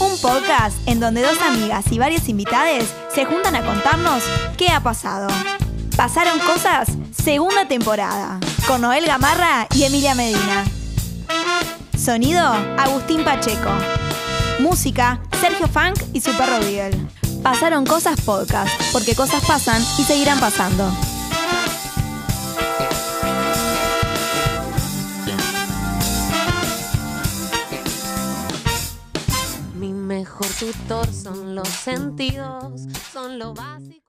Un podcast en donde dos amigas y varios invitados se juntan a contarnos qué ha pasado. Pasaron cosas, segunda temporada, con Noel Gamarra y Emilia Medina. Sonido, Agustín Pacheco. Música, Sergio Funk y su perro Beagle. Pasaron cosas podcast, porque cosas pasan y seguirán pasando. Mi mejor tutor son los sentidos, son lo básico.